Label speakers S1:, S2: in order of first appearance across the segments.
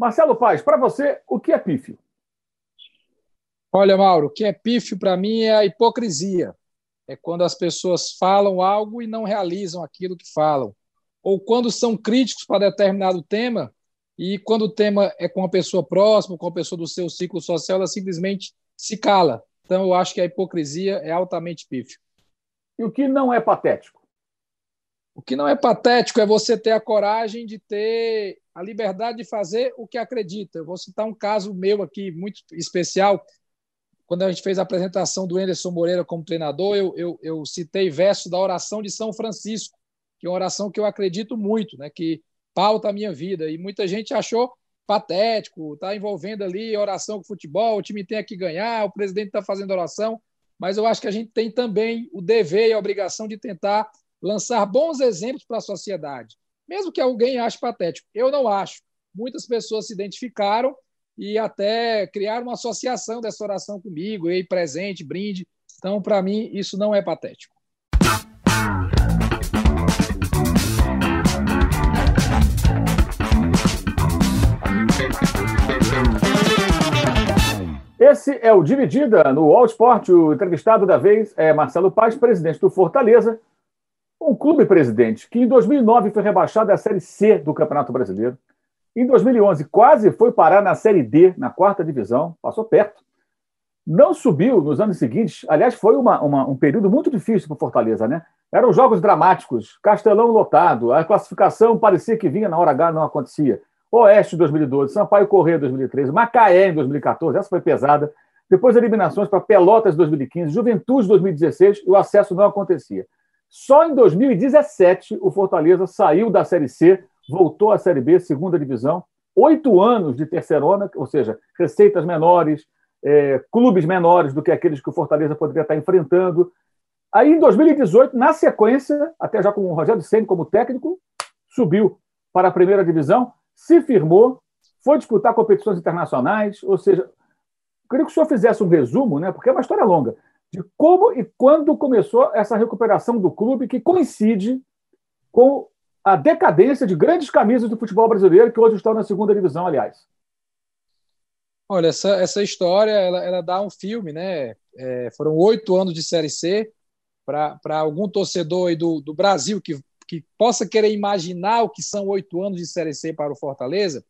S1: Marcelo Paz, para você, o que é pífio?
S2: Olha, Mauro, o que é pífio para mim é a hipocrisia. É quando as pessoas falam algo e não realizam aquilo que falam. Ou quando são críticos para determinado tema e quando o tema é com uma pessoa próxima, com uma pessoa do seu ciclo social, ela simplesmente se cala. Então, eu acho que a hipocrisia é altamente pífio.
S1: E o que não é patético?
S2: O que não é patético é você ter a coragem de ter a liberdade de fazer o que acredita. Eu vou citar um caso meu aqui muito especial. Quando a gente fez a apresentação do Anderson Moreira como treinador, eu, eu, eu citei verso da oração de São Francisco, que é uma oração que eu acredito muito, né, que pauta a minha vida. E muita gente achou patético, está envolvendo ali oração com futebol, o time tem que ganhar, o presidente está fazendo oração, mas eu acho que a gente tem também o dever e a obrigação de tentar lançar bons exemplos para a sociedade, mesmo que alguém ache patético. Eu não acho. Muitas pessoas se identificaram e até criaram uma associação dessa oração comigo, ei, presente, brinde. Então, para mim, isso não é patético.
S1: Esse é o Dividida no All Sport. O entrevistado da vez é Marcelo Paz, presidente do Fortaleza, um clube presidente que em 2009 foi rebaixado à Série C do Campeonato Brasileiro. Em 2011 quase foi parar na Série D, na quarta divisão, passou perto. Não subiu nos anos seguintes. Aliás, foi uma, uma, um período muito difícil para o Fortaleza, né? Eram jogos dramáticos, Castelão lotado, a classificação parecia que vinha na hora H, não acontecia. Oeste 2012, Sampaio Corrêa 2013, Macaé em 2014, essa foi pesada. Depois eliminações para Pelotas 2015, Juventude 2016 e o acesso não acontecia. Só em 2017 o Fortaleza saiu da Série C, voltou à Série B, segunda divisão. Oito anos de terceirona, ou seja, receitas menores, é, clubes menores do que aqueles que o Fortaleza poderia estar enfrentando. Aí, em 2018, na sequência, até já com o Rogério Senna como técnico, subiu para a primeira divisão se firmou, foi disputar competições internacionais, ou seja, queria que o senhor fizesse um resumo, né, porque é uma história longa, de como e quando começou essa recuperação do clube que coincide com a decadência de grandes camisas do futebol brasileiro que hoje estão na segunda divisão, aliás.
S2: Olha, essa, essa história ela, ela dá um filme, né? É, foram oito anos de Série C. Para algum torcedor do, do Brasil que que possa querer imaginar o que são oito anos de Série C para o Fortaleza,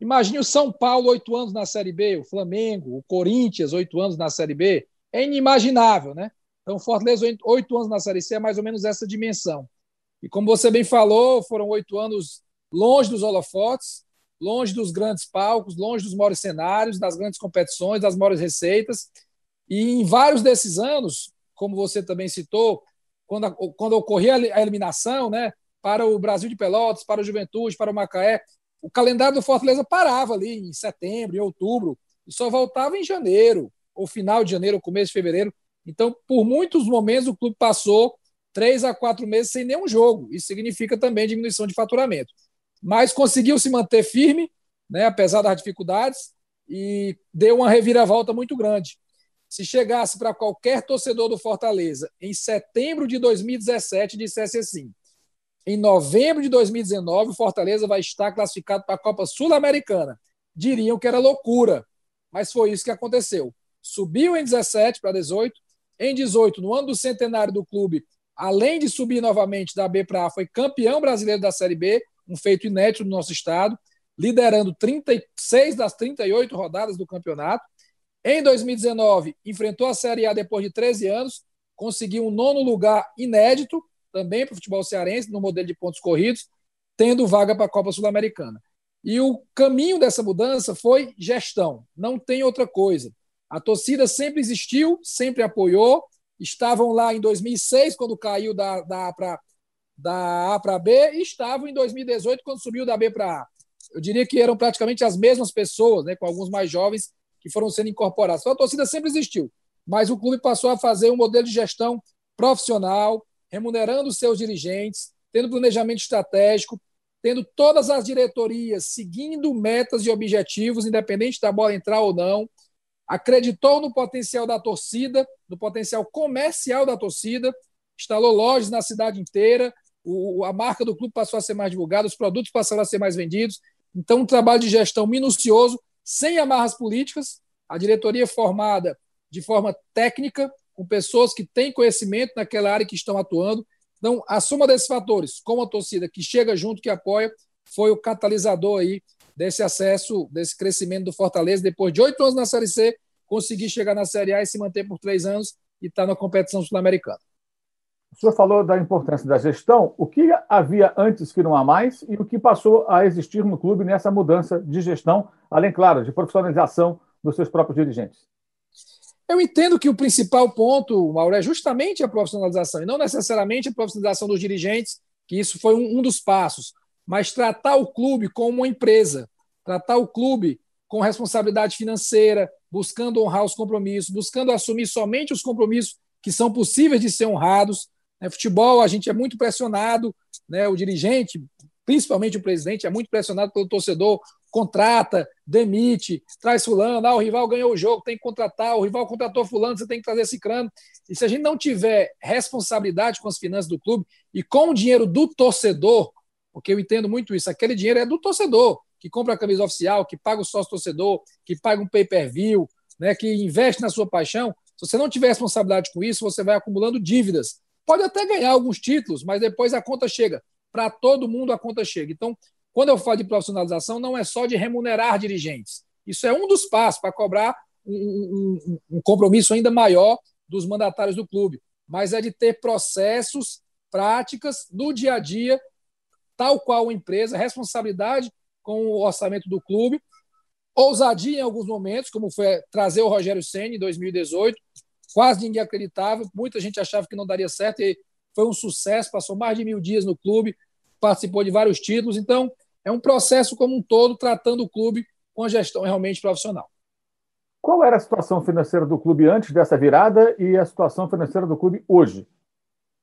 S2: imagine o São Paulo oito anos na Série B, o Flamengo, o Corinthians oito anos na Série B. É inimaginável, né? Então, Fortaleza oito anos na Série C é mais ou menos essa dimensão. E como você bem falou, foram oito anos longe dos holofotes, longe dos grandes palcos, longe dos maiores cenários, das grandes competições, das maiores receitas. E em vários desses anos, como você também citou, quando, quando ocorria a eliminação, né, para o Brasil de Pelotas, para o Juventude, para o Macaé, o calendário do Fortaleza parava ali em setembro, em outubro, e só voltava em janeiro, ou final de janeiro, ou começo de fevereiro. Então, por muitos momentos, o clube passou três a quatro meses sem nenhum jogo. Isso significa também diminuição de faturamento. Mas conseguiu se manter firme, né, apesar das dificuldades, e deu uma reviravolta muito grande se chegasse para qualquer torcedor do Fortaleza em setembro de 2017 e dissesse assim: em novembro de 2019, o Fortaleza vai estar classificado para a Copa Sul-Americana. Diriam que era loucura, mas foi isso que aconteceu. Subiu em 17 para 18, em 18, no ano do centenário do clube, além de subir novamente da B para A, foi campeão brasileiro da Série B, um feito inédito no nosso estado, liderando 36 das 38 rodadas do campeonato. Em 2019, enfrentou a Série A depois de 13 anos, conseguiu um nono lugar inédito, também para o futebol cearense, no modelo de pontos corridos, tendo vaga para a Copa Sul-Americana. E o caminho dessa mudança foi gestão, não tem outra coisa. A torcida sempre existiu, sempre apoiou, estavam lá em 2006, quando caiu da, da A para da A para B, e estavam em 2018, quando subiu da B para A. Eu diria que eram praticamente as mesmas pessoas, né, com alguns mais jovens que foram sendo incorporados. Então, a torcida sempre existiu, mas o clube passou a fazer um modelo de gestão profissional, remunerando seus dirigentes, tendo planejamento estratégico, tendo todas as diretorias seguindo metas e objetivos, independente da bola entrar ou não, acreditou no potencial da torcida, no potencial comercial da torcida, instalou lojas na cidade inteira, o, a marca do clube passou a ser mais divulgada, os produtos passaram a ser mais vendidos. Então, um trabalho de gestão minucioso, sem amarras políticas, a diretoria formada de forma técnica, com pessoas que têm conhecimento naquela área que estão atuando. Então, a soma desses fatores, com a torcida que chega junto, que apoia, foi o catalisador aí desse acesso, desse crescimento do Fortaleza, depois de oito anos na Série C, conseguir chegar na Série A e se manter por três anos e estar tá na competição sul-americana.
S1: O senhor falou da importância da gestão. O que havia antes que não há mais e o que passou a existir no clube nessa mudança de gestão, além, claro, de profissionalização dos seus próprios dirigentes?
S2: Eu entendo que o principal ponto, Mauro, é justamente a profissionalização, e não necessariamente a profissionalização dos dirigentes, que isso foi um, um dos passos, mas tratar o clube como uma empresa, tratar o clube com responsabilidade financeira, buscando honrar os compromissos, buscando assumir somente os compromissos que são possíveis de ser honrados. Né, futebol, a gente é muito pressionado, né? o dirigente, principalmente o presidente, é muito pressionado pelo torcedor contrata, demite, traz fulano, ah, o rival ganhou o jogo, tem que contratar, o rival contratou fulano, você tem que trazer esse crânio. E se a gente não tiver responsabilidade com as finanças do clube e com o dinheiro do torcedor, porque eu entendo muito isso, aquele dinheiro é do torcedor, que compra a camisa oficial, que paga o sócio torcedor, que paga um pay-per-view, né, que investe na sua paixão. Se você não tiver responsabilidade com isso, você vai acumulando dívidas. Pode até ganhar alguns títulos, mas depois a conta chega. Para todo mundo a conta chega. Então, quando eu falo de profissionalização, não é só de remunerar dirigentes. Isso é um dos passos para cobrar um, um, um compromisso ainda maior dos mandatários do clube, mas é de ter processos, práticas do dia a dia, tal qual a empresa, responsabilidade com o orçamento do clube, ousadia em alguns momentos, como foi trazer o Rogério Senna em 2018, quase ninguém acreditava, muita gente achava que não daria certo e foi um sucesso, passou mais de mil dias no clube, participou de vários títulos, então é um processo como um todo, tratando o clube com a gestão realmente profissional.
S1: Qual era a situação financeira do clube antes dessa virada e a situação financeira do clube hoje?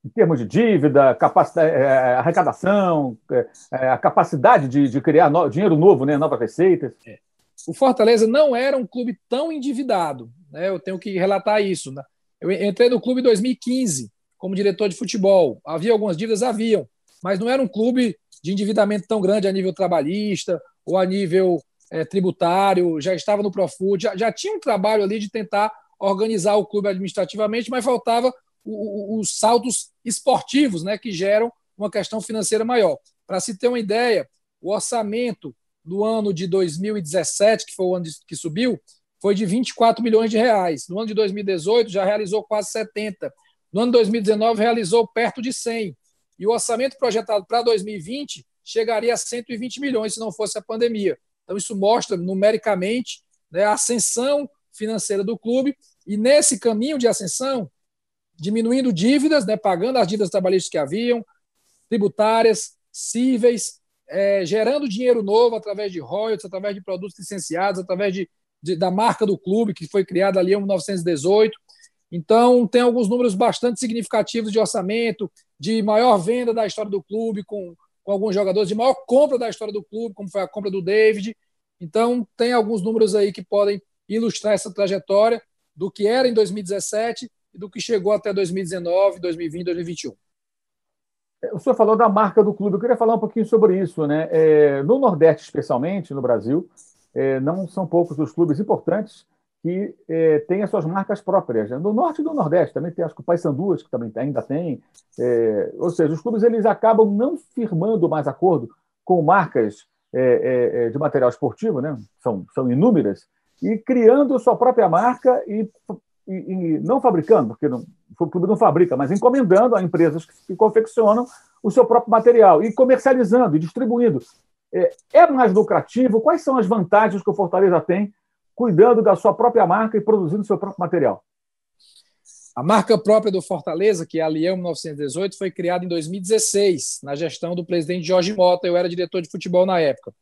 S1: Em termos de dívida, capacidade, é, arrecadação, é, é, a capacidade de, de criar no, dinheiro novo, né, novas receitas? É.
S2: O Fortaleza não era um clube tão endividado, né? eu tenho que relatar isso. Né? Eu entrei no clube em 2015 como diretor de futebol. Havia algumas dívidas? Haviam, mas não era um clube de endividamento tão grande a nível trabalhista ou a nível é, tributário, já estava no Profut, já, já tinha um trabalho ali de tentar organizar o clube administrativamente, mas faltava os saltos esportivos né, que geram uma questão financeira maior. Para se ter uma ideia, o orçamento do ano de 2017, que foi o ano que subiu, foi de 24 milhões de reais. No ano de 2018 já realizou quase 70. No ano de 2019 realizou perto de 100. E o orçamento projetado para 2020 chegaria a 120 milhões se não fosse a pandemia. Então, isso mostra numericamente né, a ascensão financeira do clube. E nesse caminho de ascensão, diminuindo dívidas, né, pagando as dívidas trabalhistas que haviam, tributárias, cíveis, é, gerando dinheiro novo através de royalties, através de produtos licenciados, através de, de, da marca do clube, que foi criada ali em 1918. Então, tem alguns números bastante significativos de orçamento, de maior venda da história do clube, com, com alguns jogadores, de maior compra da história do clube, como foi a compra do David. Então, tem alguns números aí que podem ilustrar essa trajetória do que era em 2017 e do que chegou até 2019, 2020, 2021.
S1: O senhor falou da marca do clube. Eu queria falar um pouquinho sobre isso. Né? É, no Nordeste, especialmente, no Brasil, é, não são poucos os clubes importantes que é, tem as suas marcas próprias. Né? No norte e no nordeste também tem, acho que o Paysanduas, que também ainda tem. É, ou seja, os clubes eles acabam não firmando mais acordo com marcas é, é, de material esportivo, né? são, são inúmeras, e criando sua própria marca e, e, e não fabricando, porque não, o clube não fabrica, mas encomendando a empresas que, que confeccionam o seu próprio material e comercializando e distribuindo. É, é mais lucrativo? Quais são as vantagens que o Fortaleza tem cuidando da sua própria marca e produzindo seu próprio material?
S2: A marca própria do Fortaleza, que é a Leão 1918, foi criada em 2016, na gestão do presidente Jorge Mota. Eu era diretor de futebol na época.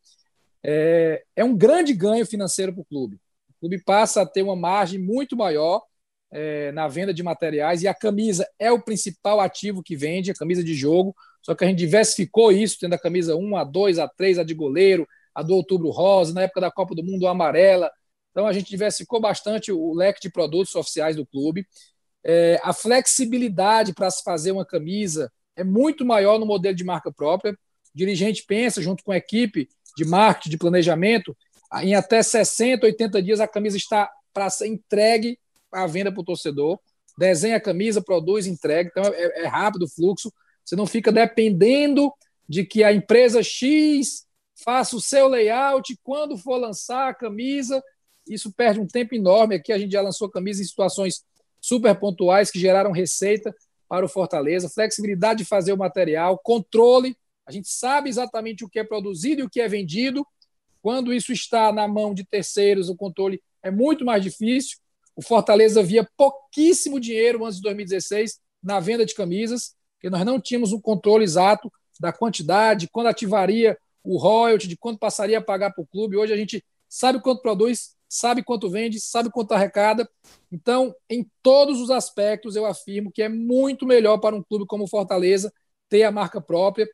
S2: É, é um grande ganho financeiro para o clube. O clube passa a ter uma margem muito maior é, na venda de materiais e a camisa é o principal ativo que vende, a camisa de jogo. Só que a gente diversificou isso, tendo a camisa 1, a 2, a 3, a de goleiro, a do Outubro Rosa, na época da Copa do Mundo, a amarela, então, a gente diversificou bastante o leque de produtos oficiais do clube. É, a flexibilidade para se fazer uma camisa é muito maior no modelo de marca própria. O dirigente pensa, junto com a equipe, de marketing, de planejamento, em até 60, 80 dias a camisa está para ser entregue à venda para o torcedor. Desenha a camisa, produz, entrega. Então é, é rápido o fluxo. Você não fica dependendo de que a empresa X faça o seu layout quando for lançar a camisa. Isso perde um tempo enorme. Aqui a gente já lançou camisa em situações super pontuais que geraram receita para o Fortaleza, flexibilidade de fazer o material, controle. A gente sabe exatamente o que é produzido e o que é vendido. Quando isso está na mão de terceiros, o controle é muito mais difícil. O Fortaleza via pouquíssimo dinheiro antes de 2016 na venda de camisas, porque nós não tínhamos um controle exato da quantidade, quando ativaria o royalty, de quanto passaria a pagar para o clube. Hoje a gente sabe quanto produz, sabe quanto vende, sabe quanto arrecada. Então, em todos os aspectos, eu afirmo que é muito melhor para um clube como o Fortaleza ter a marca própria.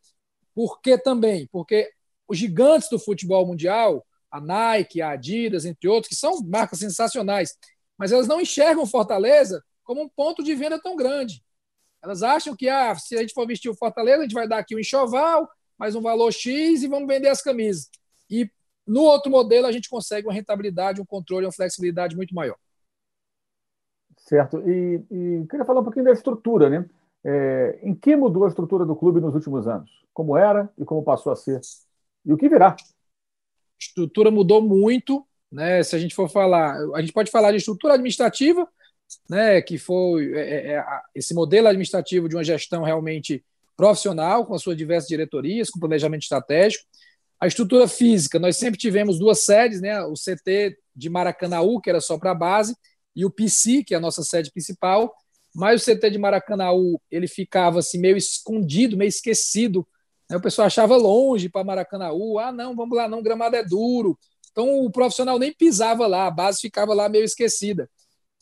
S2: Por que também? Porque os gigantes do futebol mundial, a Nike, a Adidas, entre outros, que são marcas sensacionais, mas elas não enxergam Fortaleza como um ponto de venda tão grande. Elas acham que ah, se a gente for vestir o Fortaleza, a gente vai dar aqui um enxoval, mais um valor X e vamos vender as camisas. E no outro modelo, a gente consegue uma rentabilidade, um controle, uma flexibilidade muito maior.
S1: Certo. E, e queria falar um pouquinho da estrutura, né? É, em que mudou a estrutura do clube nos últimos anos? Como era e como passou a ser? E o que virá? A
S2: estrutura mudou muito, né? Se a gente for falar, a gente pode falar de estrutura administrativa, né? Que foi é, é, é esse modelo administrativo de uma gestão realmente profissional, com as suas diversas diretorias, com planejamento estratégico. A estrutura física, nós sempre tivemos duas sedes, né? O CT de Maracanaú, que era só para a base, e o PC, que é a nossa sede principal. Mas o CT de Maracanaú, ele ficava assim meio escondido, meio esquecido. Né? O pessoal achava longe para Maracanaú. Ah, não, vamos lá, não, gramado é duro. Então o profissional nem pisava lá, a base ficava lá meio esquecida.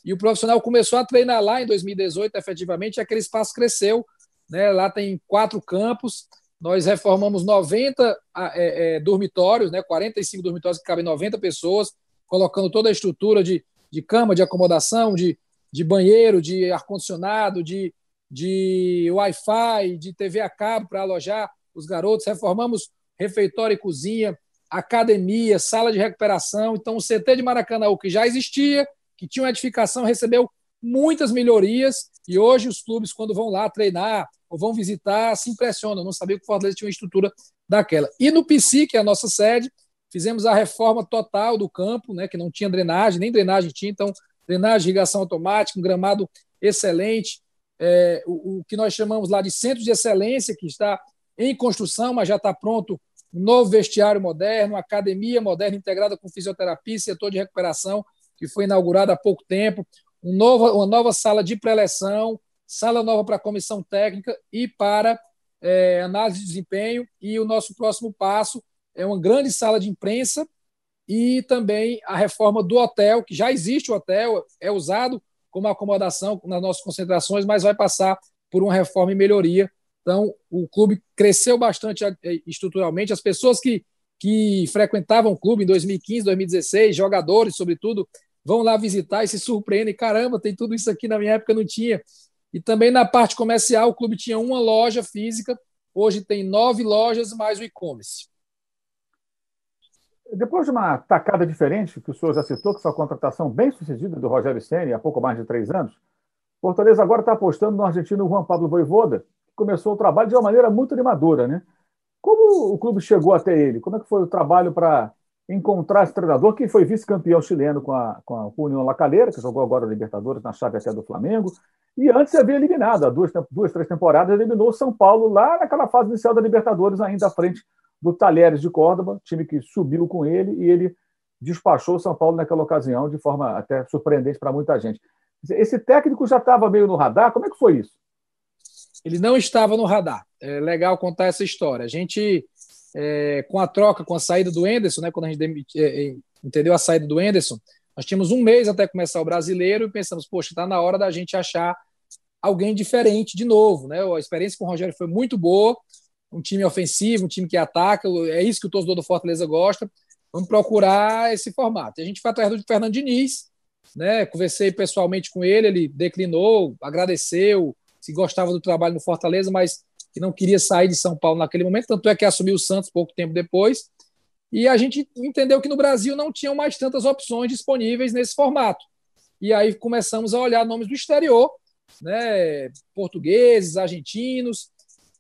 S2: E o profissional começou a treinar lá em 2018, efetivamente, e aquele espaço cresceu. Né? Lá tem quatro campos, nós reformamos 90 é, é, dormitórios, né, 45 dormitórios que cabem 90 pessoas, colocando toda a estrutura de, de cama, de acomodação, de, de banheiro, de ar-condicionado, de, de Wi-Fi, de TV a cabo para alojar os garotos. Reformamos refeitório e cozinha, academia, sala de recuperação. Então, o CT de Maracanã, que já existia, que tinha uma edificação, recebeu muitas melhorias e hoje os clubes, quando vão lá treinar, ou vão visitar, se impressionam. Não sabia que o Fortaleza tinha uma estrutura daquela. E no PC, que é a nossa sede, fizemos a reforma total do campo, né, que não tinha drenagem, nem drenagem tinha, então drenagem, irrigação automática, um gramado excelente, é, o, o, que nós chamamos lá de centro de excelência, que está em construção, mas já está pronto um novo vestiário moderno, academia moderna integrada com fisioterapia, setor de recuperação, que foi inaugurado há pouco tempo, um novo, uma nova sala de preleção, sala nova para comissão técnica e para é, análise de desempenho. E o nosso próximo passo é uma grande sala de imprensa e também a reforma do hotel, que já existe o hotel, é usado como acomodação nas nossas concentrações, mas vai passar por uma reforma e melhoria. Então, o clube cresceu bastante é, estruturalmente. As pessoas que, que frequentavam o clube em 2015, 2016, jogadores, sobretudo, vão lá visitar e se surpreendem. Caramba, tem tudo isso aqui na minha época não tinha. E também na parte comercial, o clube tinha uma loja física, hoje tem nove lojas mais o e-commerce.
S1: Depois de uma tacada diferente, que o senhor já citou, que foi a contratação bem sucedida do Rogério Senna há pouco mais de três anos, Fortaleza agora está apostando no argentino Juan Pablo Voivoda, começou o trabalho de uma maneira muito animadora. Né? Como o clube chegou até ele? Como é que foi o trabalho para encontrar esse treinador que foi vice-campeão chileno com a, com a União La Calera, que jogou agora a Libertadores na chave até do Flamengo, e antes havia eliminado, há duas, duas, três temporadas, eliminou o São Paulo lá naquela fase inicial da Libertadores, ainda à frente do Talheres de Córdoba, time que subiu com ele, e ele despachou o São Paulo naquela ocasião, de forma até surpreendente para muita gente. Esse técnico já estava meio no radar, como é que foi isso?
S2: Ele não estava no radar. É legal contar essa história. A gente é, com a troca, com a saída do Enderson, né, quando a gente é, é, entendeu a saída do Enderson, nós tínhamos um mês até começar o brasileiro e pensamos, poxa, está na hora da gente achar alguém diferente de novo. Né? A experiência com o Rogério foi muito boa, um time ofensivo, um time que ataca, é isso que o torcedor do Fortaleza gosta. Vamos procurar esse formato. E a gente foi atrás do Fernando Diniz, né? conversei pessoalmente com ele, ele declinou, agradeceu, se gostava do trabalho no Fortaleza, mas que não queria sair de São Paulo naquele momento, tanto é que assumiu o Santos pouco tempo depois. E a gente entendeu que no Brasil não tinham mais tantas opções disponíveis nesse formato. E aí começamos a olhar nomes do exterior, né, portugueses, argentinos,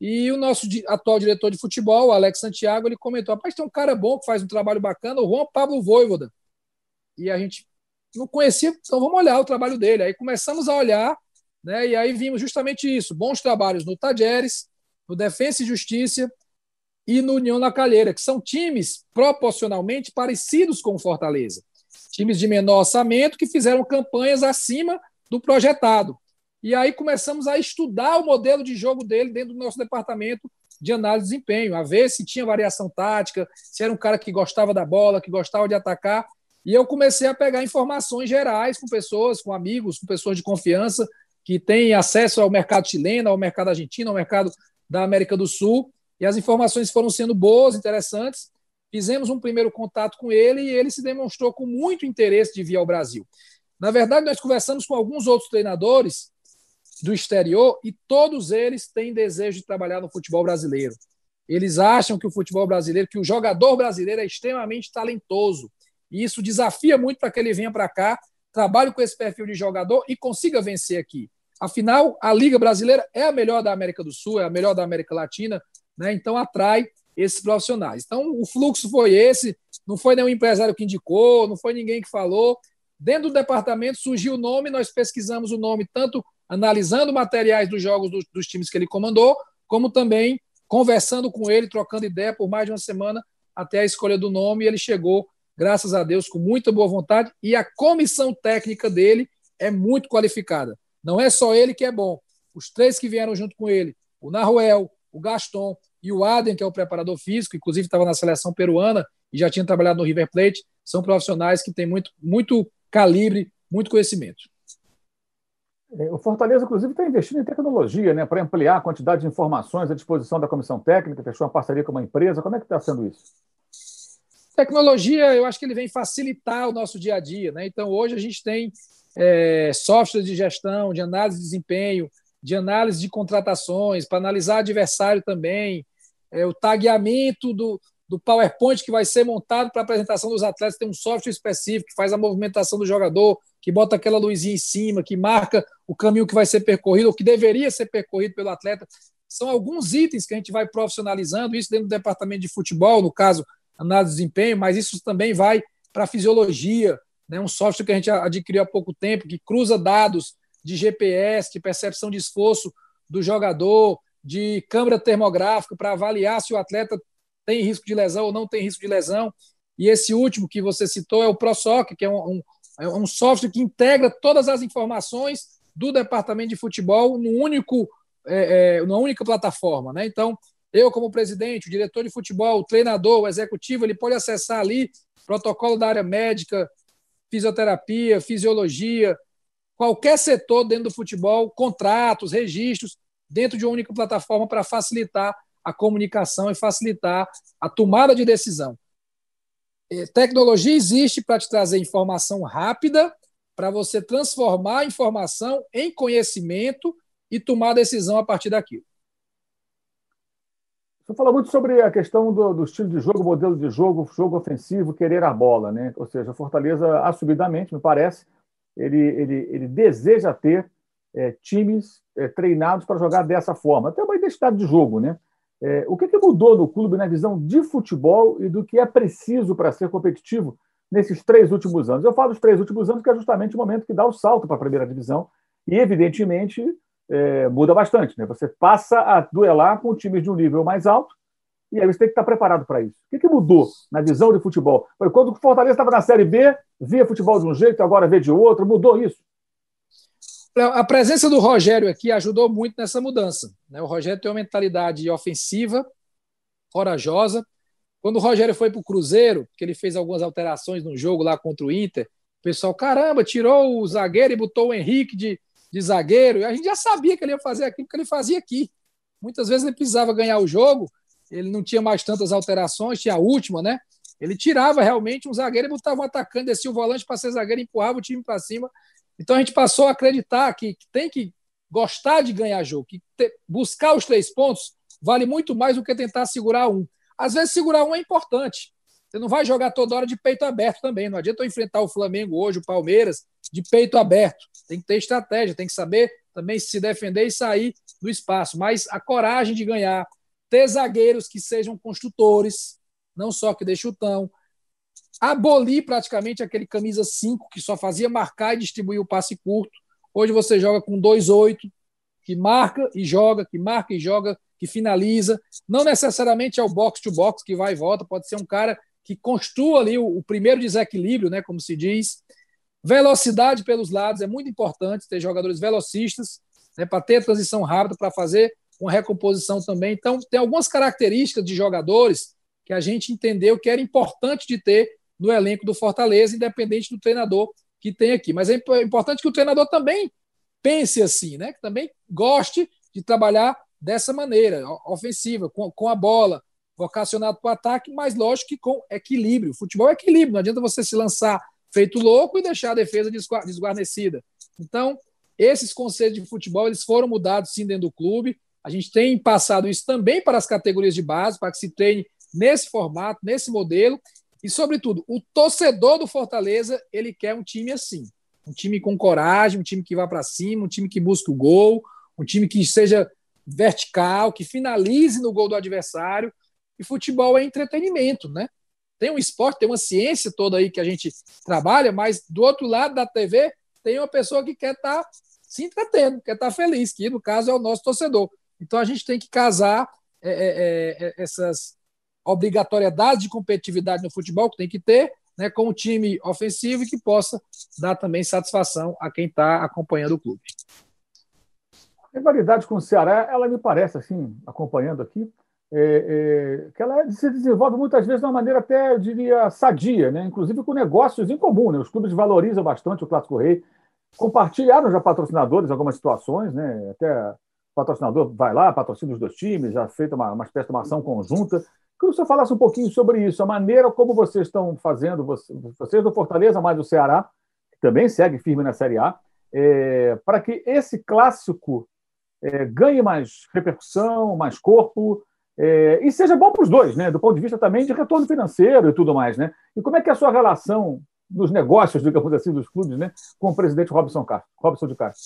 S2: e o nosso atual diretor de futebol, Alex Santiago, ele comentou: rapaz, tem um cara bom que faz um trabalho bacana, o Juan Pablo Voivoda. E a gente não conhecia, então vamos olhar o trabalho dele. Aí começamos a olhar, né, e aí vimos justamente isso: bons trabalhos no Tajeres, no Defensa e Justiça e no União na Calheira, que são times proporcionalmente parecidos com o Fortaleza. Times de menor orçamento que fizeram campanhas acima do projetado. E aí começamos a estudar o modelo de jogo dele dentro do nosso departamento de análise de desempenho, a ver se tinha variação tática, se era um cara que gostava da bola, que gostava de atacar. E eu comecei a pegar informações gerais com pessoas, com amigos, com pessoas de confiança que têm acesso ao mercado chileno, ao mercado argentino, ao mercado da América do Sul. E as informações foram sendo boas, interessantes. Fizemos um primeiro contato com ele e ele se demonstrou com muito interesse de vir ao Brasil. Na verdade, nós conversamos com alguns outros treinadores do exterior e todos eles têm desejo de trabalhar no futebol brasileiro. Eles acham que o futebol brasileiro, que o jogador brasileiro é extremamente talentoso. E isso desafia muito para que ele venha para cá, trabalhe com esse perfil de jogador e consiga vencer aqui. Afinal, a Liga Brasileira é a melhor da América do Sul, é a melhor da América Latina, né? então atrai esses profissionais. Então, o fluxo foi esse, não foi nenhum empresário que indicou, não foi ninguém que falou. Dentro do departamento surgiu o nome, nós pesquisamos o nome tanto analisando materiais dos jogos dos, dos times que ele comandou, como também conversando com ele, trocando ideia por mais de uma semana até a escolha do nome. E ele chegou, graças a Deus, com muita boa vontade. E a comissão técnica dele é muito qualificada. Não é só ele que é bom. Os três que vieram junto com ele, o Naruel, o Gaston e o Aden, que é o preparador físico, inclusive estava na seleção peruana e já tinha trabalhado no River Plate, são profissionais que têm muito, muito calibre, muito conhecimento.
S1: É, o Fortaleza, inclusive, está investindo em tecnologia né, para ampliar a quantidade de informações à disposição da comissão técnica, fechou uma parceria com uma empresa. Como é que está sendo isso?
S2: Tecnologia, eu acho que ele vem facilitar o nosso dia a dia. Né? Então, hoje a gente tem é, softwares de gestão, de análise de desempenho, de análise de contratações, para analisar adversário também, é, o tagueamento do, do PowerPoint que vai ser montado para a apresentação dos atletas, tem um software específico que faz a movimentação do jogador, que bota aquela luzinha em cima, que marca o caminho que vai ser percorrido, ou que deveria ser percorrido pelo atleta. São alguns itens que a gente vai profissionalizando, isso dentro do departamento de futebol, no caso, análise de desempenho, mas isso também vai para a fisiologia, né? um software que a gente adquiriu há pouco tempo, que cruza dados de GPS, de percepção de esforço do jogador, de câmera termográfica para avaliar se o atleta tem risco de lesão ou não tem risco de lesão. E esse último que você citou é o ProSoc, que é um, um, é um software que integra todas as informações do departamento de futebol num único, é, é, numa única plataforma. Né? Então, eu, como presidente, o diretor de futebol, o treinador, o executivo, ele pode acessar ali protocolo da área médica, fisioterapia, fisiologia, qualquer setor dentro do futebol, contratos, registros, dentro de uma única plataforma para facilitar a comunicação e facilitar a tomada de decisão. É, tecnologia existe para te trazer informação rápida, para você transformar a informação em conhecimento e tomar decisão a partir daquilo.
S1: Você fala muito sobre a questão do, do, estilo de jogo, modelo de jogo, jogo ofensivo, querer a bola, né? Ou seja, a Fortaleza, assumidamente, me parece, ele, ele, ele deseja ter é, times é, treinados para jogar dessa forma. Até uma identidade de jogo, né? É, o que, que, mudou no clube na visão de futebol e do que é preciso para ser competitivo nesses três últimos anos? Eu falo dos três últimos anos porque é justamente o momento que dá o salto para a primeira divisão e, evidentemente, é, muda bastante. Né? Você passa a duelar com times de um nível mais alto e aí você tem que estar preparado para isso. O que, que mudou na visão de futebol? Quando o Fortaleza estava na Série B, via futebol de um jeito, agora vê de outro, mudou isso?
S2: A presença do Rogério aqui ajudou muito nessa mudança. Né? O Rogério tem uma mentalidade ofensiva, corajosa. Quando o Rogério foi para o Cruzeiro, que ele fez algumas alterações no jogo lá contra o Inter, o pessoal, caramba, tirou o zagueiro e botou o Henrique de, de zagueiro. A gente já sabia que ele ia fazer aquilo que ele fazia aqui. Muitas vezes ele precisava ganhar o jogo, ele não tinha mais tantas alterações, tinha a última, né? Ele tirava realmente um zagueiro e botava um atacante, descia o volante para ser zagueiro, empurrava o time para cima então a gente passou a acreditar que, que tem que gostar de ganhar jogo, que ter, buscar os três pontos vale muito mais do que tentar segurar um. Às vezes segurar um é importante, Você não vai jogar toda hora de peito aberto também. Não adianta eu enfrentar o Flamengo hoje, o Palmeiras, de peito aberto. Tem que ter estratégia, tem que saber também se defender e sair do espaço. Mas a coragem de ganhar, ter zagueiros que sejam construtores, não só que dê chutão, abolir praticamente aquele camisa 5 que só fazia marcar e distribuir o passe curto. Hoje você joga com 2-8, que marca e joga, que marca e joga, que finaliza. Não necessariamente é o box to box que vai e volta, pode ser um cara que construa ali o, o primeiro desequilíbrio, né, como se diz. Velocidade pelos lados é muito importante ter jogadores velocistas né, para ter transição rápida, para fazer uma recomposição também. Então, tem algumas características de jogadores que a gente entendeu que era importante de ter no elenco do Fortaleza, independente do treinador que tem aqui. Mas é importante que o treinador também pense assim, né? Que também goste de trabalhar dessa maneira, ofensiva, com, com a bola, vocacionado para o ataque, mas lógico que com equilíbrio. Futebol é equilíbrio, não adianta você se lançar feito louco e deixar a defesa desguarnecida. Então, esses conceitos de futebol eles foram mudados sim dentro do clube. A gente tem passado isso também para as categorias de base, para que se treine nesse formato, nesse modelo. E, sobretudo, o torcedor do Fortaleza ele quer um time assim. Um time com coragem, um time que vá para cima, um time que busque o gol, um time que seja vertical, que finalize no gol do adversário. E futebol é entretenimento, né? Tem um esporte, tem uma ciência toda aí que a gente trabalha, mas do outro lado da TV tem uma pessoa que quer estar tá se entretendo, quer estar tá feliz, que no caso é o nosso torcedor. Então a gente tem que casar é, é, é, é, essas obrigatoriedades de competitividade no futebol que tem que ter, né, com um time ofensivo e que possa dar também satisfação a quem está acompanhando o clube.
S1: Rivalidade com o Ceará, ela me parece, assim, acompanhando aqui, é, é, que ela se desenvolve muitas vezes de uma maneira até, eu diria, sadia, né? inclusive com negócios em comum. Né? Os clubes valorizam bastante o Clássico Rei, compartilharam já patrocinadores algumas situações, né? até patrocinador vai lá, patrocina os dois times, já feita uma, uma espécie de uma ação conjunta. Que senhor falasse um pouquinho sobre isso, a maneira como vocês estão fazendo, vocês do Fortaleza, mais do Ceará, que também segue firme na Série A, é, para que esse clássico é, ganhe mais repercussão, mais corpo, é, e seja bom para os dois, né? do ponto de vista também de retorno financeiro e tudo mais. Né? E como é que é a sua relação nos negócios, digamos assim, dos clubes, né? com o presidente Robson, Castro, Robson de Castro?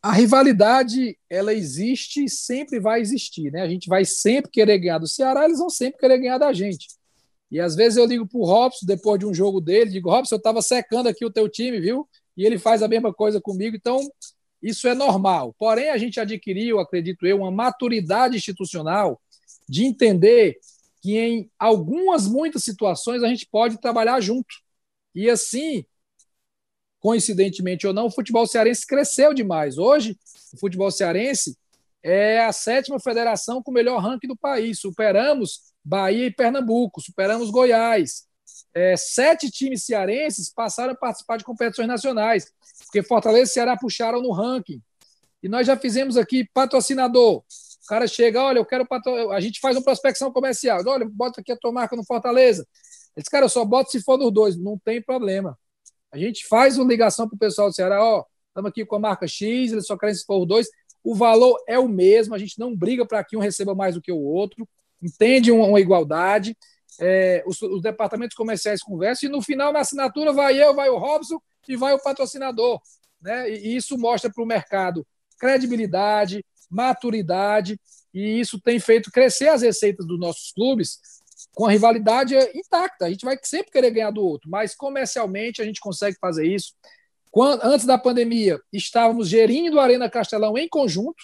S2: A rivalidade, ela existe e sempre vai existir. Né? A gente vai sempre querer ganhar do Ceará, eles vão sempre querer ganhar da gente. E às vezes eu ligo para o Robson, depois de um jogo dele, digo, Robson, eu estava secando aqui o teu time, viu? E ele faz a mesma coisa comigo. Então, isso é normal. Porém, a gente adquiriu, acredito eu, uma maturidade institucional de entender que em algumas, muitas situações a gente pode trabalhar junto. E assim, coincidentemente ou não, o futebol cearense cresceu demais. Hoje, o futebol cearense é a sétima federação com o melhor ranking do país. Superamos Bahia e Pernambuco, superamos Goiás. É, sete times cearenses passaram a participar de competições nacionais porque Fortaleza e Ceará puxaram no ranking. E nós já fizemos aqui patrocinador. O cara chega, olha, eu quero patro... a gente faz uma prospecção comercial. Olha, bota aqui a tua marca no Fortaleza. Eles, cara, eu só boto se for nos dois, não tem problema. A gente faz uma ligação para o pessoal do Ceará, ó, estamos aqui com a marca X, eles só querem se for os dois. O valor é o mesmo, a gente não briga para que um receba mais do que o outro, entende uma igualdade. É, os, os, departamentos comerciais conversam e no final, na assinatura, vai eu, vai o Robson e vai o patrocinador. Né? E isso mostra para o mercado credibilidade, maturidade, e isso tem feito crescer as receitas dos nossos clubes com a rivalidade intacta. A gente vai sempre querer ganhar do outro, mas comercialmente a gente consegue fazer isso. Quando, antes da pandemia, estávamos gerindo a Arena Castelão em conjunto,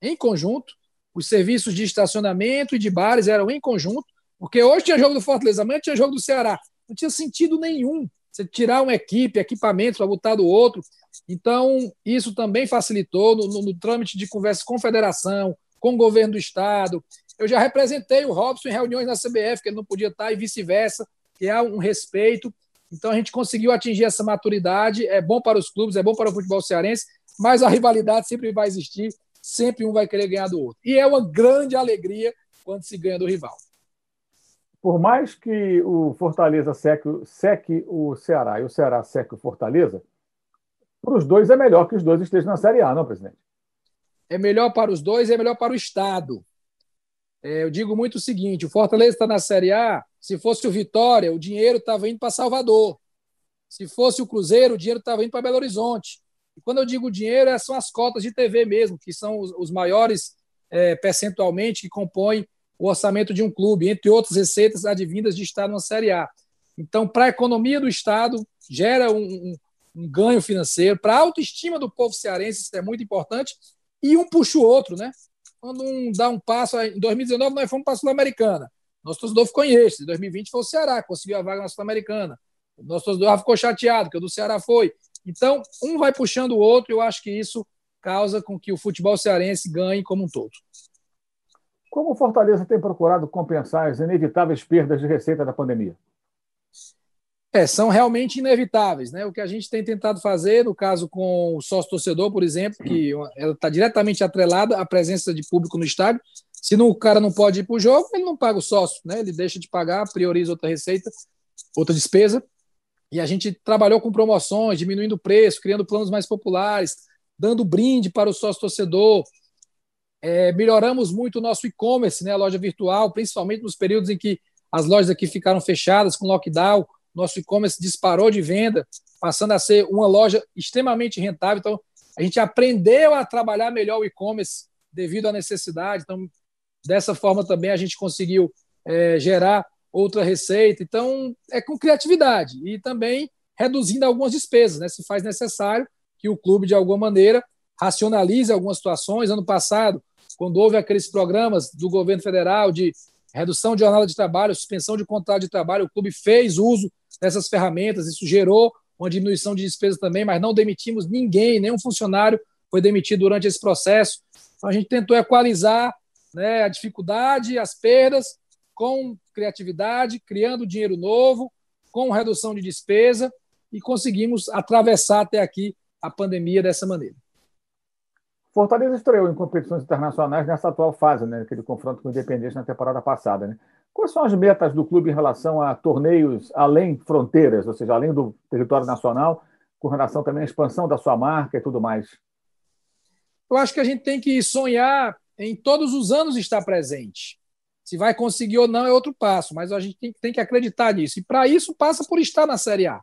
S2: em conjunto. Os serviços de estacionamento e de bares eram em conjunto, porque hoje tinha jogo do Fortaleza, amanhã tinha jogo do Ceará. Não tinha sentido nenhum você tirar uma equipe, equipamentos para botar do outro. Então, isso também facilitou no, no, no trâmite de conversa com a federação, com o governo do estado. Eu já representei o Robson em reuniões na CBF, que ele não podia estar, e vice-versa, que há um respeito. Então, a gente conseguiu atingir essa maturidade. É bom para os clubes, é bom para o futebol cearense, mas a rivalidade sempre vai existir, sempre um vai querer ganhar do outro. E é uma grande alegria quando se ganha do rival
S1: por mais que o Fortaleza seque, seque o Ceará e o Ceará seque o Fortaleza, para os dois é melhor que os dois estejam na Série A, não, presidente?
S2: É melhor para os dois, é melhor para o Estado. É, eu digo muito o seguinte: o Fortaleza está na Série A, Se fosse o Vitória, o dinheiro estava indo para Salvador. Se fosse o Cruzeiro, o dinheiro estava indo para Belo Horizonte. E quando eu digo dinheiro, é, são as cotas de TV mesmo, que são os, os maiores é, percentualmente que compõem o orçamento de um clube, entre outras receitas advindas de estar numa Série A. Então, para a economia do Estado, gera um, um, um ganho financeiro. Para a autoestima do povo cearense, isso é muito importante. E um puxa o outro, né? Quando um dá um passo. Em 2019, nós fomos para a Sul-Americana. Nosso torcedor ficou em êxtase. Em 2020 foi o Ceará, conseguiu a vaga na Sul-Americana. Nosso torcedor ficou chateado, que o do Ceará foi. Então, um vai puxando o outro, eu acho que isso causa com que o futebol cearense ganhe como um todo.
S1: Como o Fortaleza tem procurado compensar as inevitáveis perdas de receita da pandemia?
S2: É, são realmente inevitáveis. Né? O que a gente tem tentado fazer, no caso com o sócio-torcedor, por exemplo, que ela está diretamente atrelada à presença de público no estádio. Se não, o cara não pode ir para o jogo, ele não paga o sócio, né? ele deixa de pagar, prioriza outra receita, outra despesa. E a gente trabalhou com promoções, diminuindo o preço, criando planos mais populares, dando brinde para o sócio-torcedor. É, melhoramos muito o nosso e-commerce, né, a loja virtual, principalmente nos períodos em que as lojas aqui ficaram fechadas com lockdown nosso e-commerce disparou de venda, passando a ser uma loja extremamente rentável. Então, a gente aprendeu a trabalhar melhor o e-commerce devido à necessidade. Então, dessa forma também a gente conseguiu é, gerar outra receita. Então, é com criatividade e também reduzindo algumas despesas, né? Se faz necessário que o clube, de alguma maneira, racionalize algumas situações. Ano passado, quando houve aqueles programas do governo federal de redução de jornada de trabalho, suspensão de contrato de trabalho, o clube fez uso dessas ferramentas, isso gerou uma diminuição de despesas também, mas não demitimos ninguém, nenhum funcionário foi demitido durante esse processo. Então a gente tentou equalizar né, a dificuldade, as perdas, com criatividade, criando dinheiro novo, com redução de despesa e conseguimos atravessar até aqui a pandemia dessa maneira.
S1: Fortaleza estreou em competições internacionais nessa atual fase, né, aquele confronto com o Independente na temporada passada. Né? Quais são as metas do clube em relação a torneios além fronteiras, ou seja, além do território nacional, com relação também à expansão da sua marca e tudo mais?
S2: Eu acho que a gente tem que sonhar em todos os anos estar presente. Se vai conseguir ou não é outro passo, mas a gente tem, que acreditar nisso. E para isso passa por estar na Série A.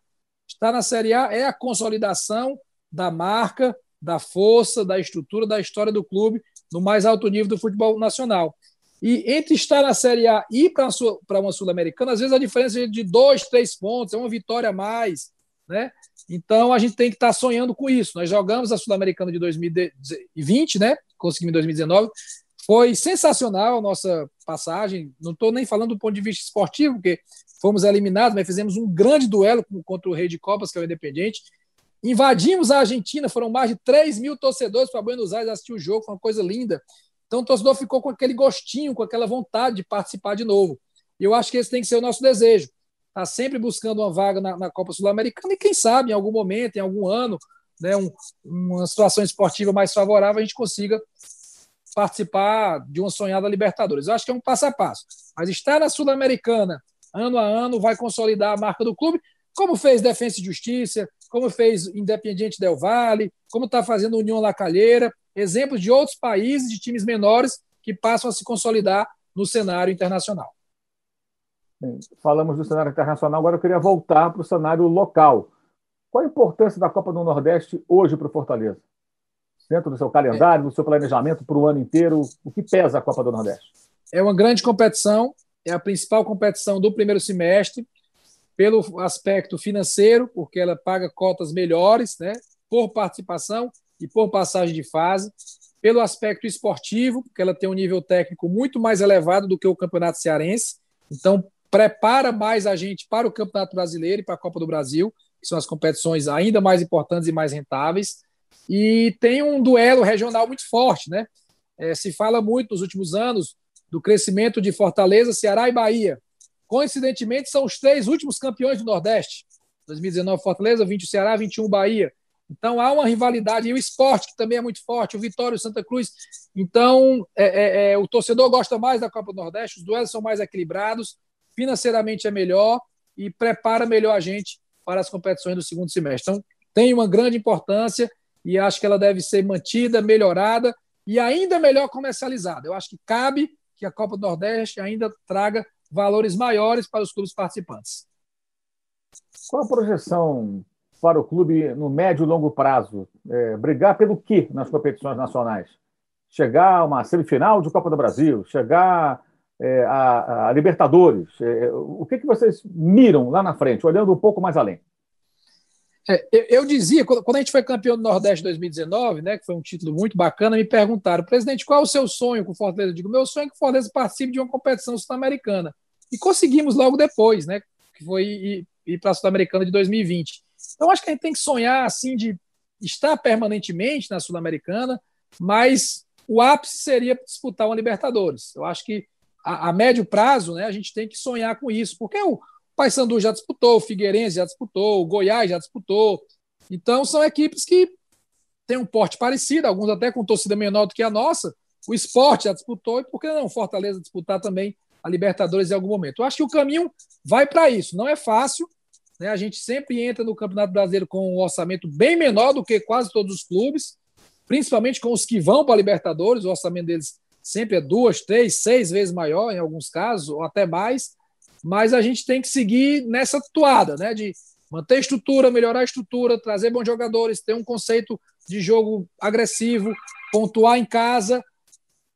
S2: Estar na Série A é a consolidação da marca, da força, da estrutura, da história do clube no mais alto nível do futebol nacional. E entre estar na Série A e ir para uma Sul-Americana, às vezes a diferença é de dois, três pontos, é uma vitória a mais. Né? Então a gente tem que estar sonhando com isso. Nós jogamos a Sul-Americana de 2020, né? conseguimos em 2019. Foi sensacional a nossa passagem. Não estou nem falando do ponto de vista esportivo, porque fomos eliminados, mas fizemos um grande duelo contra o Rei de Copas, que é o Independente. Invadimos a Argentina, foram mais de 3 mil torcedores para Buenos Aires assistir o jogo, foi uma coisa linda. Então o torcedor ficou com aquele gostinho, com aquela vontade de participar de novo. E eu acho que esse tem que ser o nosso desejo. Está sempre buscando uma vaga na, na Copa Sul-Americana e quem sabe, em algum momento, em algum ano, né, um, uma situação esportiva mais favorável, a gente consiga participar de uma sonhada Libertadores. Eu acho que é um passo a passo. Mas estar na Sul-Americana ano a ano vai consolidar a marca do clube, como fez Defensa e Justiça, como fez Independiente Del Valle, como está fazendo União La Calheira, exemplos de outros países, de times menores, que passam a se consolidar no cenário internacional.
S1: Bem, falamos do cenário internacional, agora eu queria voltar para o cenário local. Qual a importância da Copa do Nordeste hoje para o Fortaleza? Dentro do seu calendário, do seu planejamento para o ano inteiro, o que pesa a Copa do Nordeste?
S2: É uma grande competição, é a principal competição do primeiro semestre pelo aspecto financeiro, porque ela paga cotas melhores, né, por participação e por passagem de fase, pelo aspecto esportivo, porque ela tem um nível técnico muito mais elevado do que o Campeonato Cearense, então prepara mais a gente para o Campeonato Brasileiro e para a Copa do Brasil, que são as competições ainda mais importantes e mais rentáveis, e tem um duelo regional muito forte, né? É, se fala muito nos últimos anos do crescimento de Fortaleza, Ceará e Bahia. Coincidentemente, são os três últimos campeões do Nordeste. 2019 Fortaleza, 20 Ceará, 21 Bahia. Então há uma rivalidade. E o esporte, que também é muito forte, o Vitória e o Santa Cruz. Então é, é, é, o torcedor gosta mais da Copa do Nordeste, os duelos são mais equilibrados, financeiramente é melhor e prepara melhor a gente para as competições do segundo semestre. Então tem uma grande importância e acho que ela deve ser mantida, melhorada e ainda melhor comercializada. Eu acho que cabe que a Copa do Nordeste ainda traga valores maiores para os clubes participantes.
S1: Qual a projeção para o clube no médio e longo prazo? É, brigar pelo quê nas competições nacionais? Chegar a uma semifinal de Copa do Brasil? Chegar é, a, a, Libertadores? É, o que, que vocês miram lá na frente, olhando um pouco mais além?
S2: É, eu, eu, dizia, quando a gente foi campeão do Nordeste 2019, né, que foi um título muito bacana, me perguntaram, presidente, qual é o seu sonho com o Fortaleza? Eu digo, meu sonho é que o Fortaleza participe de uma competição sul-americana. E conseguimos logo depois, né, que foi ir, ir para a Sul-Americana de 2020. Então, acho que a gente tem que sonhar, assim, de estar permanentemente na Sul-Americana, mas o ápice seria disputar uma Libertadores. Eu acho que a, a médio prazo, né, a gente tem que sonhar com isso, porque o, Paysandu já disputou, o Figueirense já disputou, o Goiás já disputou. Então, são equipes que têm um porte parecido, alguns até com torcida menor do que a nossa. O esporte já disputou, e por que não Fortaleza disputar também a Libertadores em algum momento? Eu acho que o caminho vai para isso. Não é fácil. Né? A gente sempre entra no Campeonato Brasileiro com um orçamento bem menor do que quase todos os clubes, principalmente com os que vão para a Libertadores. O orçamento deles sempre é duas, três, seis vezes maior em alguns casos, ou até mais mas a gente tem que seguir nessa toada, né? De manter a estrutura, melhorar a estrutura, trazer bons jogadores, ter um conceito de jogo agressivo, pontuar em casa,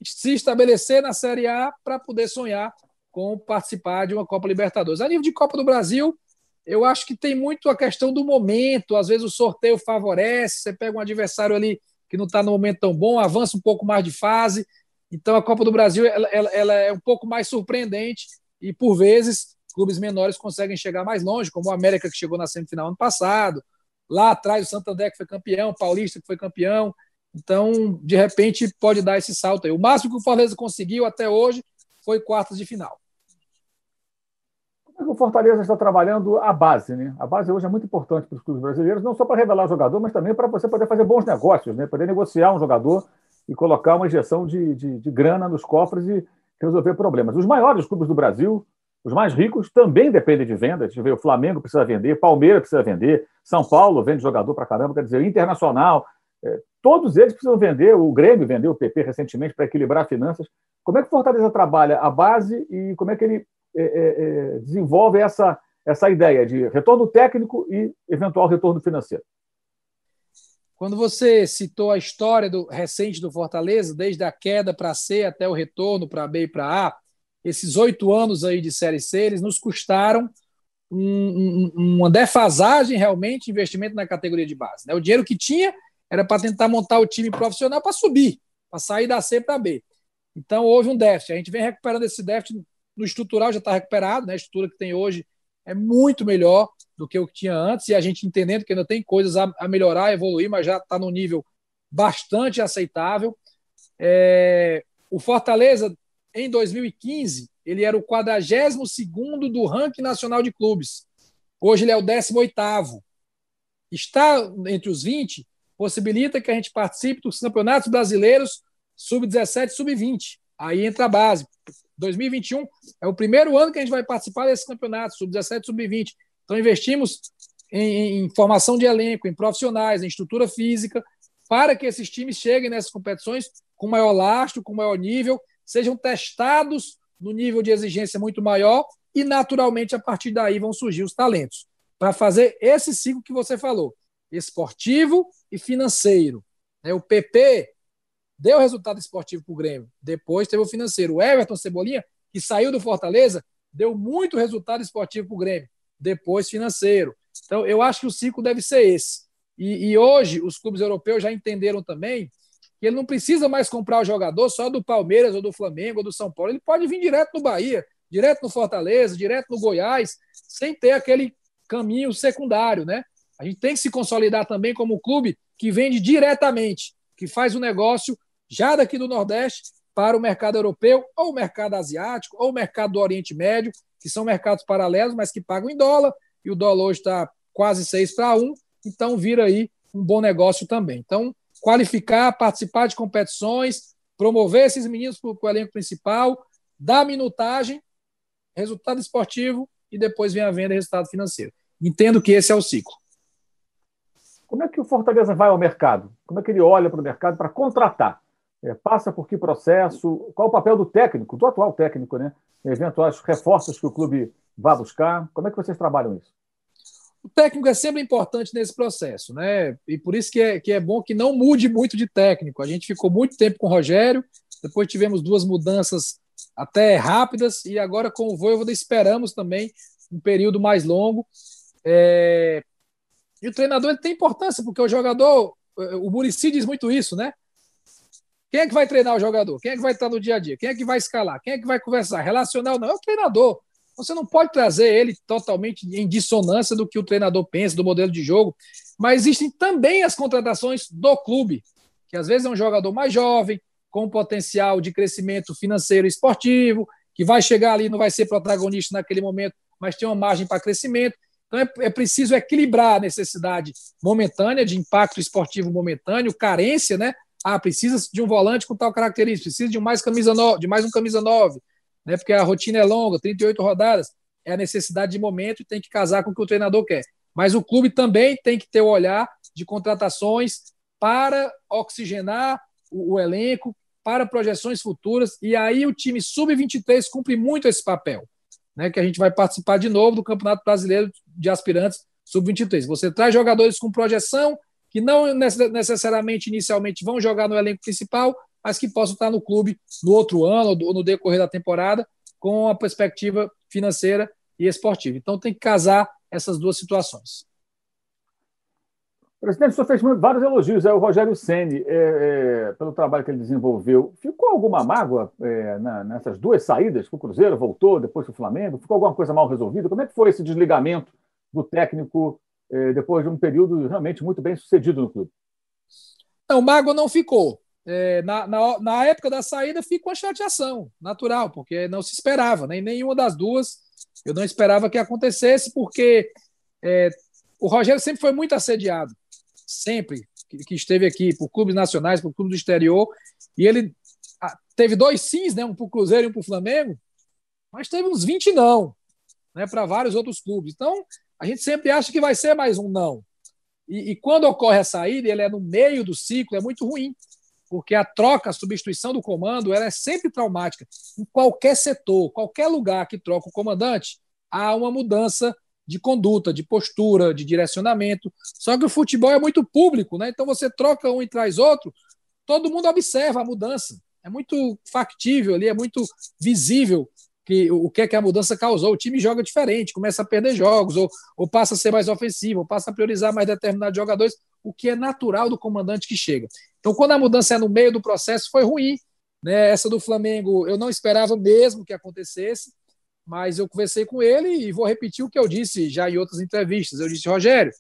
S2: se estabelecer na Série A para poder sonhar com participar de uma Copa Libertadores. A nível de Copa do Brasil, eu acho que tem muito a questão do momento. Às vezes o sorteio favorece, você pega um adversário ali que não está no momento tão bom, avança um pouco mais de fase. Então a Copa do Brasil ela, ela, ela é um pouco mais surpreendente e por vezes clubes menores conseguem chegar mais longe, como o América que chegou na semifinal ano passado, lá atrás o Santander que foi campeão, o Paulista que foi campeão. Então, de repente, pode dar esse salto aí. O máximo que o Fortaleza conseguiu até hoje foi quartas de final.
S1: Como é que o Fortaleza está trabalhando a base, né? A base hoje é muito importante para os clubes brasileiros, não só para revelar jogador, mas também para você poder fazer bons negócios, né? Poder negociar um jogador e colocar uma injeção de, de, de grana nos cofres e resolver problemas. Os maiores clubes do Brasil, os mais ricos, também dependem de venda. Deixa eu ver, o Flamengo precisa vender, Palmeiras precisa vender, São Paulo vende jogador para caramba, quer dizer, Internacional. É, todos eles precisam vender. O Grêmio vendeu o PP recentemente para equilibrar finanças. Como é que o Fortaleza trabalha a base e como é que ele é, é, é desenvolve essa, essa ideia de retorno técnico e eventual retorno financeiro?
S2: Quando você citou a história do recente do Fortaleza, desde a queda para C até o retorno para B e para A, esses oito anos aí de Série C, eles nos custaram um, um, uma defasagem realmente investimento na categoria de base. Né? O dinheiro que tinha era para tentar montar o time profissional para subir, para sair da C para B. Então houve um déficit. A gente vem recuperando esse déficit no estrutural, já está recuperado, né? a estrutura que tem hoje é muito melhor do que o que tinha antes, e a gente entendendo que ainda tem coisas a, a melhorar, a evoluir, mas já está no nível bastante aceitável. É, o Fortaleza, em 2015, ele era o 42 do ranking nacional de clubes. Hoje ele é o 18. Está entre os 20, possibilita que a gente participe dos campeonatos brasileiros sub-17 sub-20. Aí entra a base. 2021 é o primeiro ano que a gente vai participar desses campeonatos, sub-17 sub-20. Então, investimos em, em, formação de elenco, em profissionais, em estrutura física, para que esses times cheguem nessas competições com maior lastro, com maior nível, sejam testados no nível de exigência muito maior e, naturalmente, a partir daí vão surgir os talentos. Para fazer esse ciclo que você falou, esportivo e financeiro. É, o PP deu resultado esportivo para o Grêmio, depois teve o financeiro. O Everton Cebolinha, que saiu do Fortaleza, deu muito resultado esportivo para o Grêmio depois financeiro. Então, eu acho que o ciclo deve ser esse. E, e, hoje, os clubes europeus já entenderam também que ele não precisa mais comprar o jogador só do Palmeiras, ou do Flamengo, ou do São Paulo. Ele pode vir direto no Bahia, direto no Fortaleza, direto no Goiás, sem ter aquele caminho secundário, né? A gente tem que se consolidar também como clube que vende diretamente, que faz o negócio já daqui do Nordeste para o mercado europeu, ou o mercado asiático, ou o mercado do Oriente Médio, que são mercados paralelos, mas que pagam em dólar, e o dólar hoje está quase 6 para 1, então vira aí um bom negócio também. Então, qualificar, participar de competições, promover esses meninos para o elenco principal, dar minutagem, resultado esportivo e depois vem a venda e resultado financeiro. Entendo que esse é o ciclo.
S1: Como é que o Fortaleza vai ao mercado? Como é que ele olha para o mercado para contratar? É, passa por que processo? Qual o papel do técnico, do atual técnico, né? Eventuais reforços que o clube vá buscar. Como é que vocês trabalham isso?
S2: O técnico é sempre importante nesse processo, né? E por isso que é, que é bom que não mude muito de técnico. A gente ficou muito tempo com o Rogério, depois tivemos duas mudanças até rápidas, e agora com o Voivoda esperamos também um período mais longo. É... E o treinador ele tem importância, porque o jogador, o Murici diz muito isso, né? Quem é que vai treinar o jogador? Quem é que vai estar no dia a dia? Quem é que vai escalar? Quem é que vai conversar? Relacional não, é o treinador. Você não pode trazer ele totalmente em dissonância do que o treinador pensa, do modelo de jogo, mas existem também as contratações do clube, que às vezes é um jogador mais jovem, com potencial de crescimento financeiro e esportivo, que vai chegar ali, não vai ser protagonista naquele momento, mas tem uma margem para crescimento. Então é, é, preciso equilibrar a necessidade momentânea de impacto esportivo momentâneo, carência, né? Ah, precisa de um volante com tal característica, precisa de mais camisa no, de mais um camisa 9, né? Porque a rotina é longa, 38 rodadas, é a necessidade de momento e tem que casar com o que o treinador quer. Mas o clube também tem que ter o olhar de contratações para oxigenar o, o elenco, para projeções futuras, e aí o time sub-23 cumpre muito esse papel, né? Que a gente vai participar de novo do Campeonato Brasileiro de Aspirantes sub-23. Você traz jogadores com projeção que não necessariamente inicialmente vão jogar no elenco principal, mas que possam estar no clube no outro ano ou no decorrer da temporada com a perspectiva financeira e esportiva. Então tem que casar essas duas situações.
S1: Presidente, o senhor fez vários elogios ao Rogério Ceni é, é, pelo trabalho que ele desenvolveu. Ficou alguma mágoa é, na, nessas duas saídas? O Cruzeiro voltou, depois o Flamengo? Ficou alguma coisa mal resolvida? Como é que foi esse desligamento do técnico depois de um período realmente muito bem sucedido no clube?
S2: Não, mágoa não ficou é, na, na, na, época da saída fica uma chateação natural, porque não se esperava, nem né? nenhuma das duas eu não esperava que acontecesse, porque é, o Rogério sempre foi muito assediado, sempre que, que esteve aqui, por clubes nacionais, por clubes do exterior, e ele teve dois sims, né, um para o Cruzeiro e um para o Flamengo, mas teve uns 20 não, né, para vários outros clubes. Então, a gente sempre acha que vai ser mais um não. E, e quando ocorre a saída, ele é no meio do ciclo, é muito ruim porque a troca, a substituição do comando, ela é sempre traumática. Em qualquer setor, qualquer lugar que troca o comandante, há uma mudança de conduta, de postura, de direcionamento. Só que o futebol é muito público, né? Então você troca um e traz outro, todo mundo observa a mudança. É muito factível ali, é muito visível que o que é que a mudança causou. O time joga diferente, começa a perder jogos, ou, ou passa a ser mais ofensivo, ou passa a priorizar mais determinados jogadores, o que é natural do comandante que chega. Então, quando a mudança é no meio do processo, foi ruim. Né? Essa do Flamengo, eu não esperava mesmo que acontecesse, mas eu conversei com ele e vou repetir o que eu disse já em outras entrevistas. Eu disse, Rogério,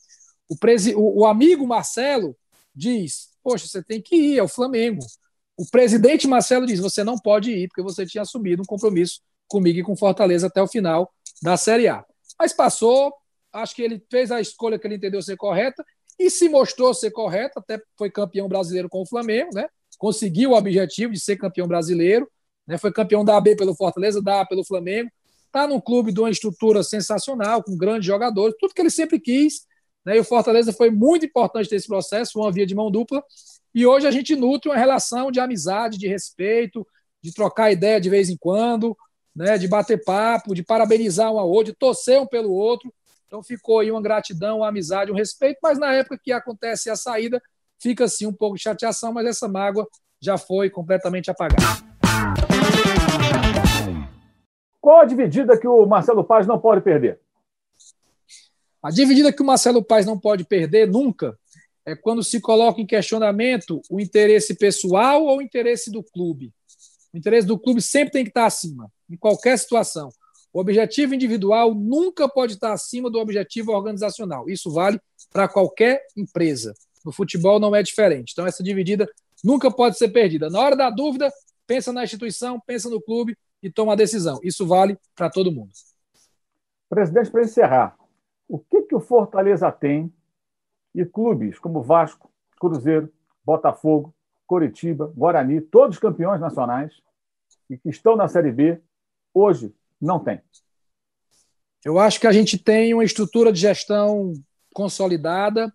S2: o, presi... o, o amigo Marcelo diz: Poxa, você tem que ir ao Flamengo. O presidente Marcelo diz: Você não pode ir, porque você tinha assumido um compromisso comigo e com Fortaleza até o final da Série A. Mas passou, acho que ele fez a escolha que ele entendeu ser correta e se mostrou ser correta, até foi campeão brasileiro com o Flamengo, né? Conseguiu o objetivo de ser campeão brasileiro, né? Foi campeão da AB pelo Fortaleza, da A pelo Flamengo. Está num clube de uma estrutura sensacional, com grandes jogadores, tudo que ele sempre quis. Né? E o Fortaleza foi muito importante nesse processo, uma via de mão dupla. E hoje a gente nutre uma relação de amizade, de respeito, de trocar ideia de vez em quando, né, de bater papo, de parabenizar um ao outro, de torcer um pelo outro. Então ficou aí uma gratidão, uma amizade, um respeito, mas na época que acontece a saída, fica assim um pouco de chateação, mas essa mágoa já foi completamente apagada.
S1: Qual a dividida que o Marcelo Paz não pode perder?
S2: A dividida que o Marcelo Paz não pode perder nunca é quando se coloca em questionamento o interesse pessoal ou o interesse do clube. O interesse do clube sempre tem que estar acima em qualquer situação. O objetivo individual nunca pode estar acima do objetivo organizacional. Isso vale para qualquer empresa. No futebol não é diferente. Então, essa dividida nunca pode ser perdida. Na hora da dúvida, pensa na instituição, pensa no clube e toma a decisão. Isso vale para todo mundo.
S1: Presidente, para encerrar, o que, que o Fortaleza tem e clubes como Vasco, Cruzeiro, Botafogo, Coritiba, Guarani, todos campeões nacionais e que estão na Série B, hoje não tem?
S2: Eu acho que a gente tem uma estrutura de gestão consolidada,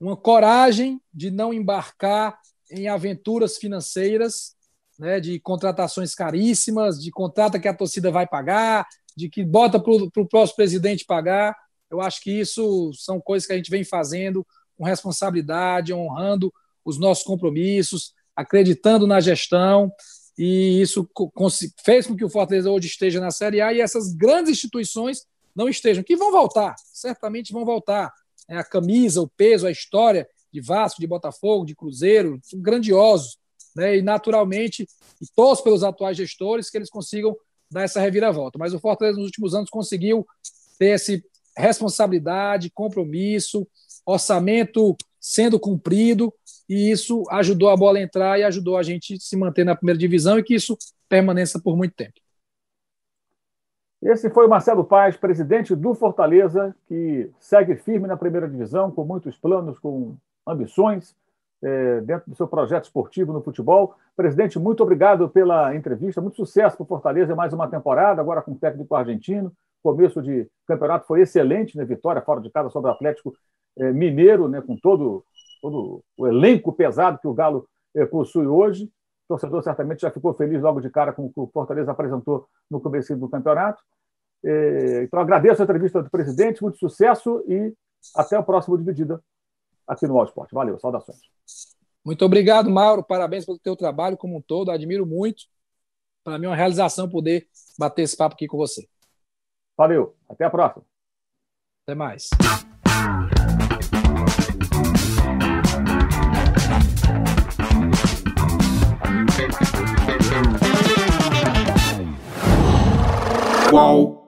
S2: uma coragem de não embarcar em aventuras financeiras, né, de contratações caríssimas, de contrata que a torcida vai pagar, de que bota para o próximo presidente pagar. Eu acho que isso são coisas que a gente vem fazendo com responsabilidade, honrando os nossos compromissos, acreditando na gestão, e isso fez com que o Fortaleza hoje esteja na Série A e essas grandes instituições não estejam, que vão voltar, certamente vão voltar. É, a camisa, o peso, a história de Vasco, de Botafogo, de Cruzeiro, são grandiosos. Né? E, naturalmente, e torço pelos atuais gestores que eles consigam dar essa reviravolta. Mas o Fortaleza, nos últimos anos, conseguiu ter essa responsabilidade, compromisso, orçamento sendo cumprido, e isso ajudou a bola a entrar e ajudou a gente se manter na primeira divisão e que isso permaneça por muito tempo.
S1: Esse foi o Marcelo Paz, presidente do Fortaleza, que segue firme na primeira divisão, com muitos planos, com ambições, é, dentro do seu projeto esportivo no futebol. Presidente, muito obrigado pela entrevista, muito sucesso para o Fortaleza, mais uma temporada, agora com o técnico argentino. Começo de campeonato foi excelente, né? vitória fora de casa sobre o Atlético Mineiro, né? com todo, todo o elenco pesado que o Galo é, possui hoje. O torcedor certamente já ficou feliz logo de cara com o que o Fortaleza apresentou no começo do campeonato. É, então, agradeço a entrevista do presidente, muito sucesso e até o próximo Dividida aqui no All Sport. Valeu, saudações.
S2: Muito obrigado, Mauro. Parabéns pelo teu trabalho como um todo. Admiro muito. Para mim é uma realização poder bater esse papo aqui com você.
S1: Valeu. Até a próxima.
S2: Até mais.
S3: whoa.